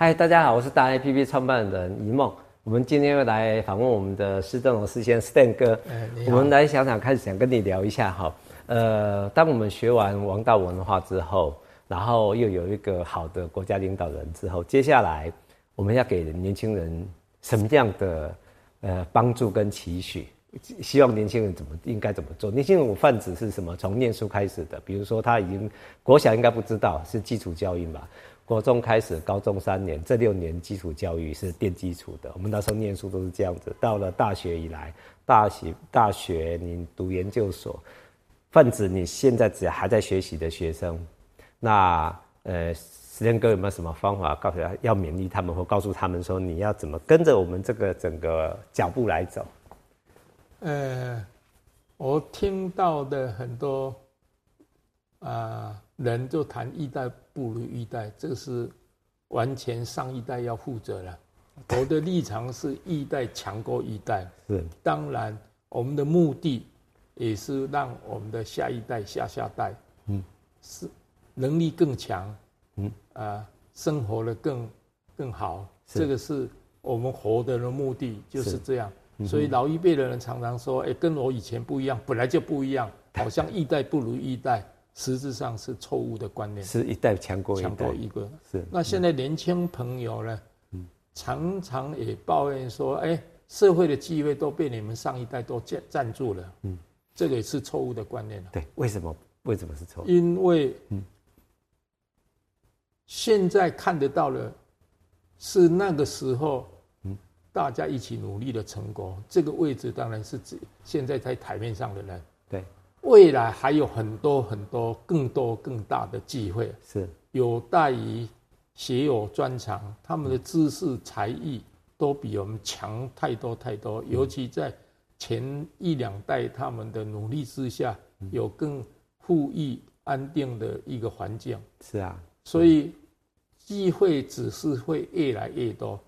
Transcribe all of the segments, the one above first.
嗨，大家好，我是大 A P P 创办人一梦。我们今天又来访问我们的施正荣师先生 Stan 哥。我们来想想，开始想跟你聊一下哈。呃，当我们学完王道文化之后，然后又有一个好的国家领导人之后，接下来我们要给年轻人什么样的呃帮助跟期许？希望年轻人怎么应该怎么做？年轻人我泛指是什么？从念书开始的，比如说他已经国小应该不知道是基础教育嘛，国中开始，高中三年，这六年基础教育是垫基础的。我们那时候念书都是这样子。到了大学以来，大学大学你读研究所，泛指你现在只要还在学习的学生，那呃，时间哥有没有什么方法告诉他要勉励他们，或告诉他们说你要怎么跟着我们这个整个脚步来走？呃，我听到的很多啊、人就谈一代不如一代，这个是完全上一代要负责了。我的立场是一代强过一代，是。当然我们的目的也是让我们的下一代、下下代，嗯，是能力更强，嗯。啊、呃，生活的更更好，这个是我们活的的目的，就是。这样。所以老一辈的人常常说：“哎，跟我以前不一样，本来就不一样，好像一代不如一代，实质上是错误的观念。”是一代强国一代，强过一个。是。那现在年轻朋友呢？嗯，常常也抱怨说：“哎，社会的机会都被你们上一代都占占住了。”嗯，这个也是错误的观念。对，为什么？为什么是错误？因为，嗯，现在看得到的，是那个时候。大家一起努力的成果，这个位置当然是指现在在台面上的人。对，未来还有很多很多更多更大的机会，是有待于学有专长，他们的知识才艺都比我们强太多太多。尤其在前一两代他们的努力之下，有更富裕安定的一个环境。是啊，所以机会只是会越来越多。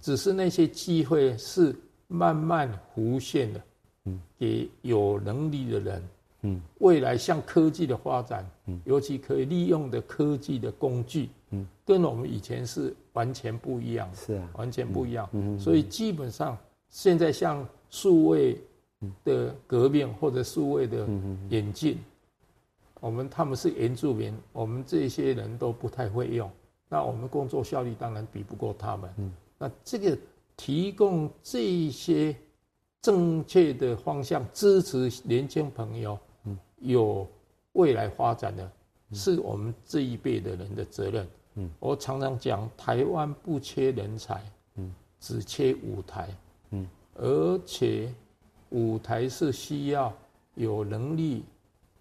只是那些机会是慢慢浮现的，嗯，给有能力的人，嗯，未来像科技的发展，嗯，尤其可以利用的科技的工具，嗯，跟我们以前是完全不一样，是啊，完全不一样，嗯，所以基本上现在像数位的革命或者数位的演进，我们他们是原住民，我们这些人都不太会用，那我们工作效率当然比不过他们，嗯。那这个提供这些正确的方向，支持年轻朋友有未来发展的，是我们这一辈的人的责任。嗯，我常常讲，台湾不缺人才，嗯，只缺舞台，嗯，而且舞台是需要有能力、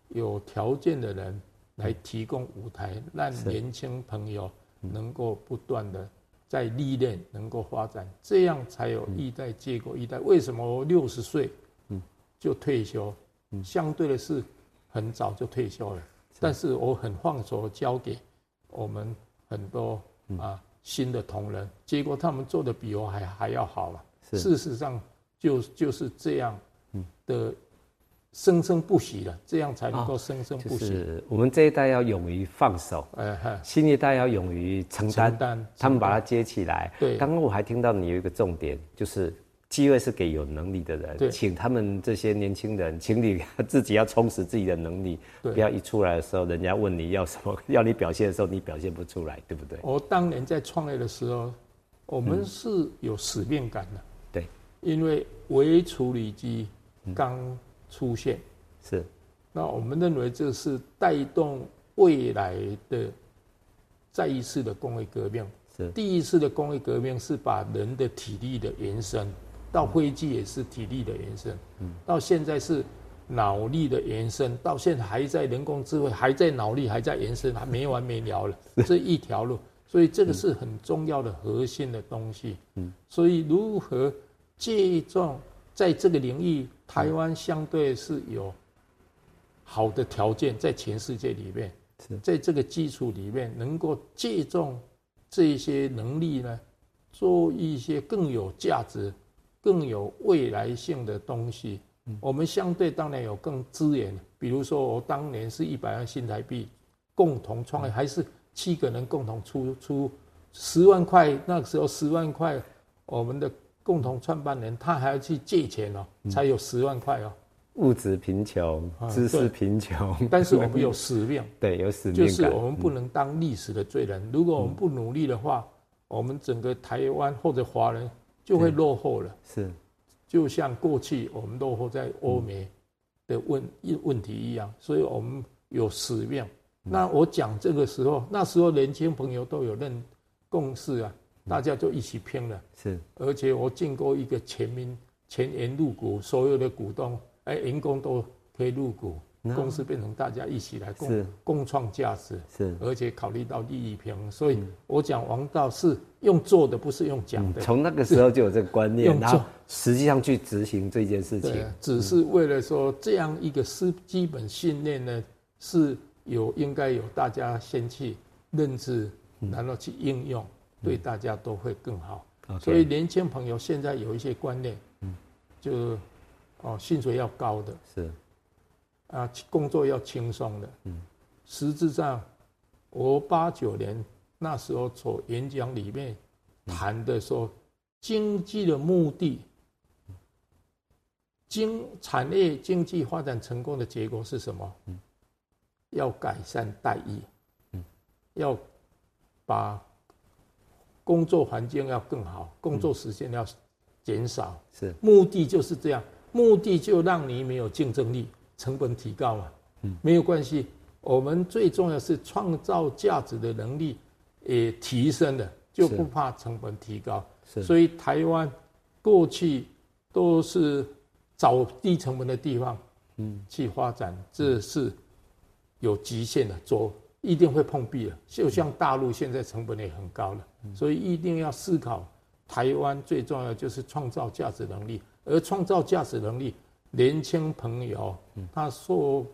有条件的人来提供舞台，让年轻朋友能够不断的。在历练能够发展，这样才有一代接过一代。为什么我六十岁嗯，就退休？相对的是很早就退休了，但是我很放手交给我们很多啊新的同仁，结果他们做的比我还还要好了。事实上就就是这样的。生生不息了，这样才能够生生不息。就是我们这一代要勇于放手，新一代要勇于承担，他们把它接起来。对，刚刚我还听到你有一个重点，就是机会是给有能力的人，请他们这些年轻人，请你 自己要充实自己的能力，不要一出来的时候，人家问你要什么，要你表现的时候，你表现不出来，对不对？我当年在创业的时候，我们是有使命感的，对，因为微处理机刚。出现。是，那我们认为这是带动未来的再一次的工业革命。是。第一次的工业革命是把人的体力的延伸到飞机，也是体力的延伸。嗯，到现在是脑力的延伸，到现在还在人工智慧，还在脑力还在延伸，还没完没了了。这一条路，所以这个是很重要的核心的东西。嗯，所以如何借重在这个领域？台湾相对是有好的条件，在全世界里面，在这个基础里面，能够借重这些能力呢，做一些更有价值、更有未来性的东西。我们相对当然有更资源，比如说我当年是一百万新台币共同创业，还是七个人共同出出十万块那个时候十万块，我们的共同创办人他还要去借钱哦，才有十万块哦。物质贫穷，知识贫穷，但是我们有 使命，对，有使命就是我们不能当历史的罪人。如果我们不努力的话，我们整个台湾或者华人就会落后了。是，就像过去我们落后在欧美的问问题一样，所以我们有使命。那我讲这个时候，那时候年轻朋友都有认共识啊，大家就一起拼了。是，而且我经过一个全民全员入股，所有的股东。哎，员工都可以入股，公司变成大家一起来共共创价值，是，而且考虑到利益平衡，所以我讲王道是用做的，不是用讲的。从那个时候就有这个观念，然后实际上去执行这件事情，只是为了说这样一个是基本信念呢，是有应该有大家先去认知，然后去应用，对大家都会更好。所以年轻朋友现在有一些观念，就。哦，薪水要高的，是，啊，工作要轻松的，嗯，实质上，我八九年那时候做演讲里面谈的说，经济的目的，经产业经济发展成功的结果是什么？嗯，要改善待遇，嗯，要把工作环境要更好，工作时间要减少，是，目的就是这样。目的就让你没有竞争力，成本提高嘛，嗯，没有关系。我们最重要是创造价值的能力也提升了，就不怕成本提高。所以台湾过去都是找低成本的地方，嗯，去发展，这是有极限的，做一定会碰壁的。就像大陆现在成本也很高了，所以一定要思考台湾最重要的就是创造价值能力。而创造价值能力，年轻朋友，他受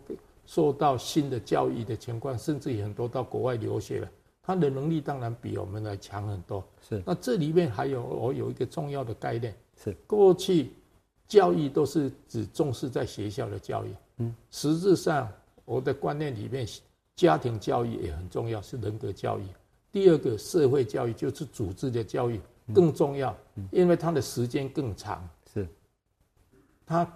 受到新的教育的情况，甚至于很多到国外留学了，他的能力当然比我们来强很多。是。那这里面还有我有一个重要的概念，是过去教育都是只重视在学校的教育，嗯，实质上我的观念里面，家庭教育也很重要，是人格教育。第二个社会教育就是组织的教育更重要，因为他的时间更长。是他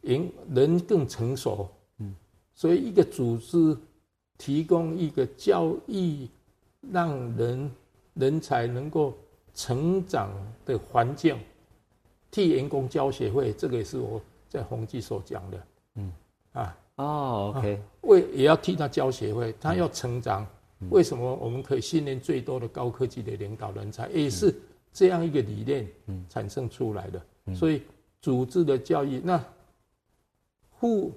人人更成熟，嗯，所以一个组织提供一个教育，让人人才能够成长的环境，替员工交学费，这个也是我在宏基所讲的，嗯，啊，哦，OK，为也要替他交学费，他要成长，为什么我们可以训练最多的高科技的领导人才，也是这样一个理念产生出来的，所以。组织的教育，那互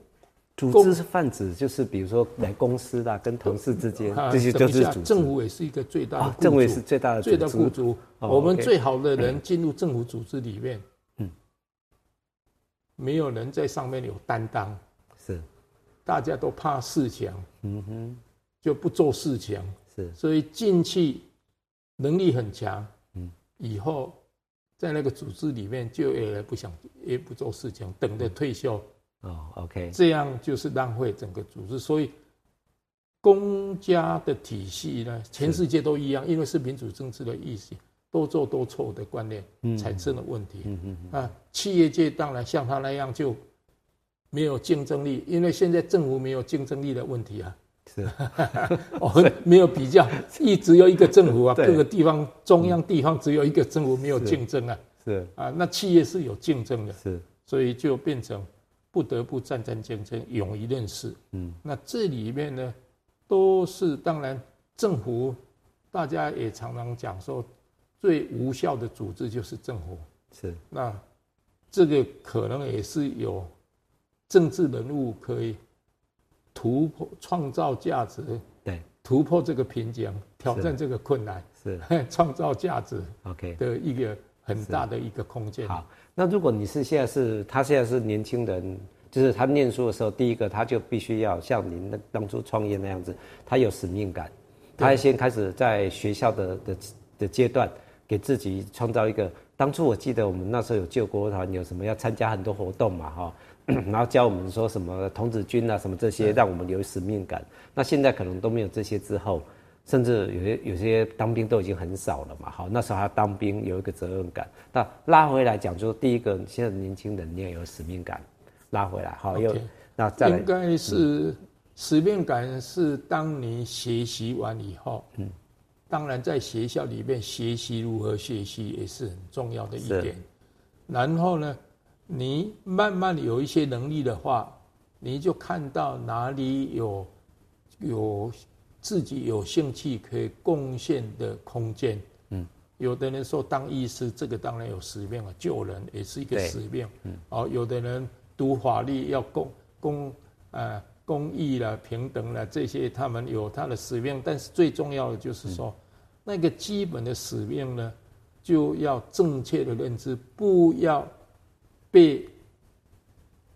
组织是泛指，就是比如说来公司的跟同事之间，这些就是组织。政府也是一个最大的，政府也是最大的最大的雇主。我们最好的人进入政府组织里面，嗯，没有人在上面有担当，是，大家都怕事情，嗯哼，就不做事情，是，所以进去能力很强，嗯，以后。在那个组织里面，就也不想也不做事情，等着退休。哦，OK，这样就是浪费整个组织。所以，公家的体系呢，全世界都一样，因为是民主政治的意思，多做多错的观念产生了问题。嗯嗯啊，企业界当然像他那样就没有竞争力，因为现在政府没有竞争力的问题啊。是，我们没有比较，一直有一个政府啊，各个地方中央地方只有一个政府，没有竞争啊。是。啊，那企业是有竞争的，是，所以就变成不得不战战兢兢，勇于认识。嗯，那这里面呢，都是当然政府，大家也常常讲说，最无效的组织就是政府。是，那这个可能也是有政治人物可以。突破创造价值，对，突破这个瓶颈，挑战这个困难，是 创造价值，OK 的一个很大的一个空间。好，那如果你是现在是他现在是年轻人，就是他念书的时候，第一个他就必须要像您那当初创业那样子，他有使命感，他先开始在学校的的的阶段，给自己创造一个。当初我记得我们那时候有救国团，有什么要参加很多活动嘛，哈。然后教我们说什么童子军啊，什么这些，让我们有使命感。那现在可能都没有这些之后，甚至有些有些当兵都已经很少了嘛。好，那时候还要当兵，有一个责任感。那拉回来讲，就是第一个，现在年轻人你也有使命感，拉回来好，又.那再来应该是使命感是当你学习完以后，嗯，当然在学校里面学习如何学习也是很重要的一点。然后呢，你慢慢有一些能力的话，你就看到哪里有有自己有兴趣可以贡献的空间。嗯，有的人说当医师，这个当然有使命啊，救人也是一个使命。嗯，哦，有的人读法律要公公呃公益了、平等了这些，他们有他的使命。但是最重要的就是说，那个基本的使命呢，就要正确的认知，不要被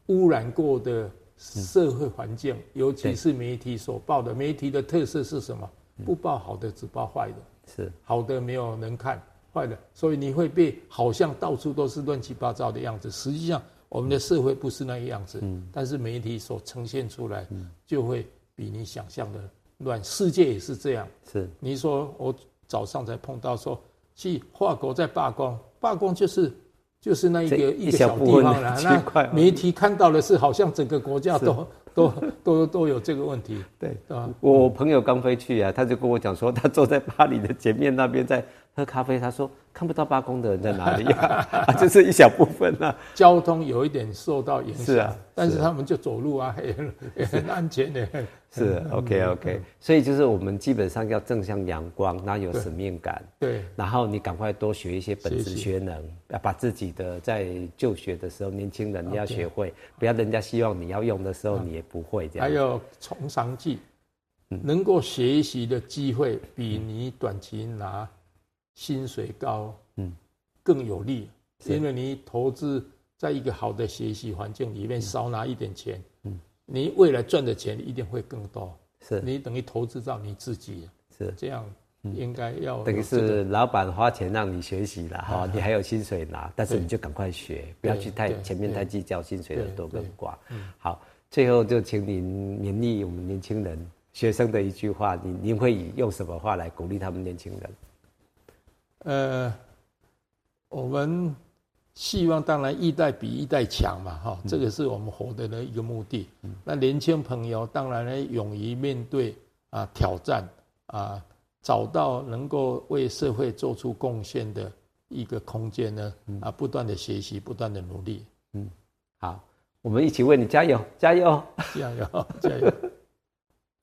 污染过的社会环境，尤其是媒体所报的。媒体的特色是什么？不报好的，只报坏的。是好的没有人看，坏的，所以你会被好像到处都是乱七八糟的样子。实际上，我们的社会不是那个样子。但是媒体所呈现出来，就会比你想象的乱。世界也是这样。是你说我早上才碰到说。去法国在罢工，罢工就是就是那一个一个小地方了。那媒体看到的是，好像整个国家都 都都都有这个问题。对，啊我朋友刚飞去啊，他就跟我讲说，他坐在巴黎的前面那边在喝咖啡，他说看不到罢工的人在哪里。啊，就是一小部分啊。交通有一点受到影响，是啊，但是他们就走路啊，很 也很安全的。是 OK OK，所以就是我们基本上要正向阳光，然后有使命感，对，然后你赶快多学一些本职学能，要把自己的在就学的时候，年轻人你要学会，不要人家希望你要用的时候你也不会这样。还有从长计，能够学习的机会比你短期拿薪水高，嗯，更有利，因为你投资在一个好的学习环境里面，少拿一点钱，嗯。你未来赚的钱一定会更多，是。你等于投资到你自己，是。这样，应该要等于是老板花钱让你学习了哈，你还有薪水拿，但是你就赶快学，不要去太前面太计较薪水的多跟寡。好，最后就请您勉励我们年轻人学生的一句话，您您会以用什么话来鼓励他们年轻人？呃，我们。希望当然一代比一代强嘛，哈，这个是我们活的的一个目的。嗯、那年轻朋友当然呢，勇于面对啊挑战啊，找到能够为社会做出贡献的一个空间呢，啊，不断的学习，不断的努力。嗯，好，我们一起为你加油，加油，加油，加油。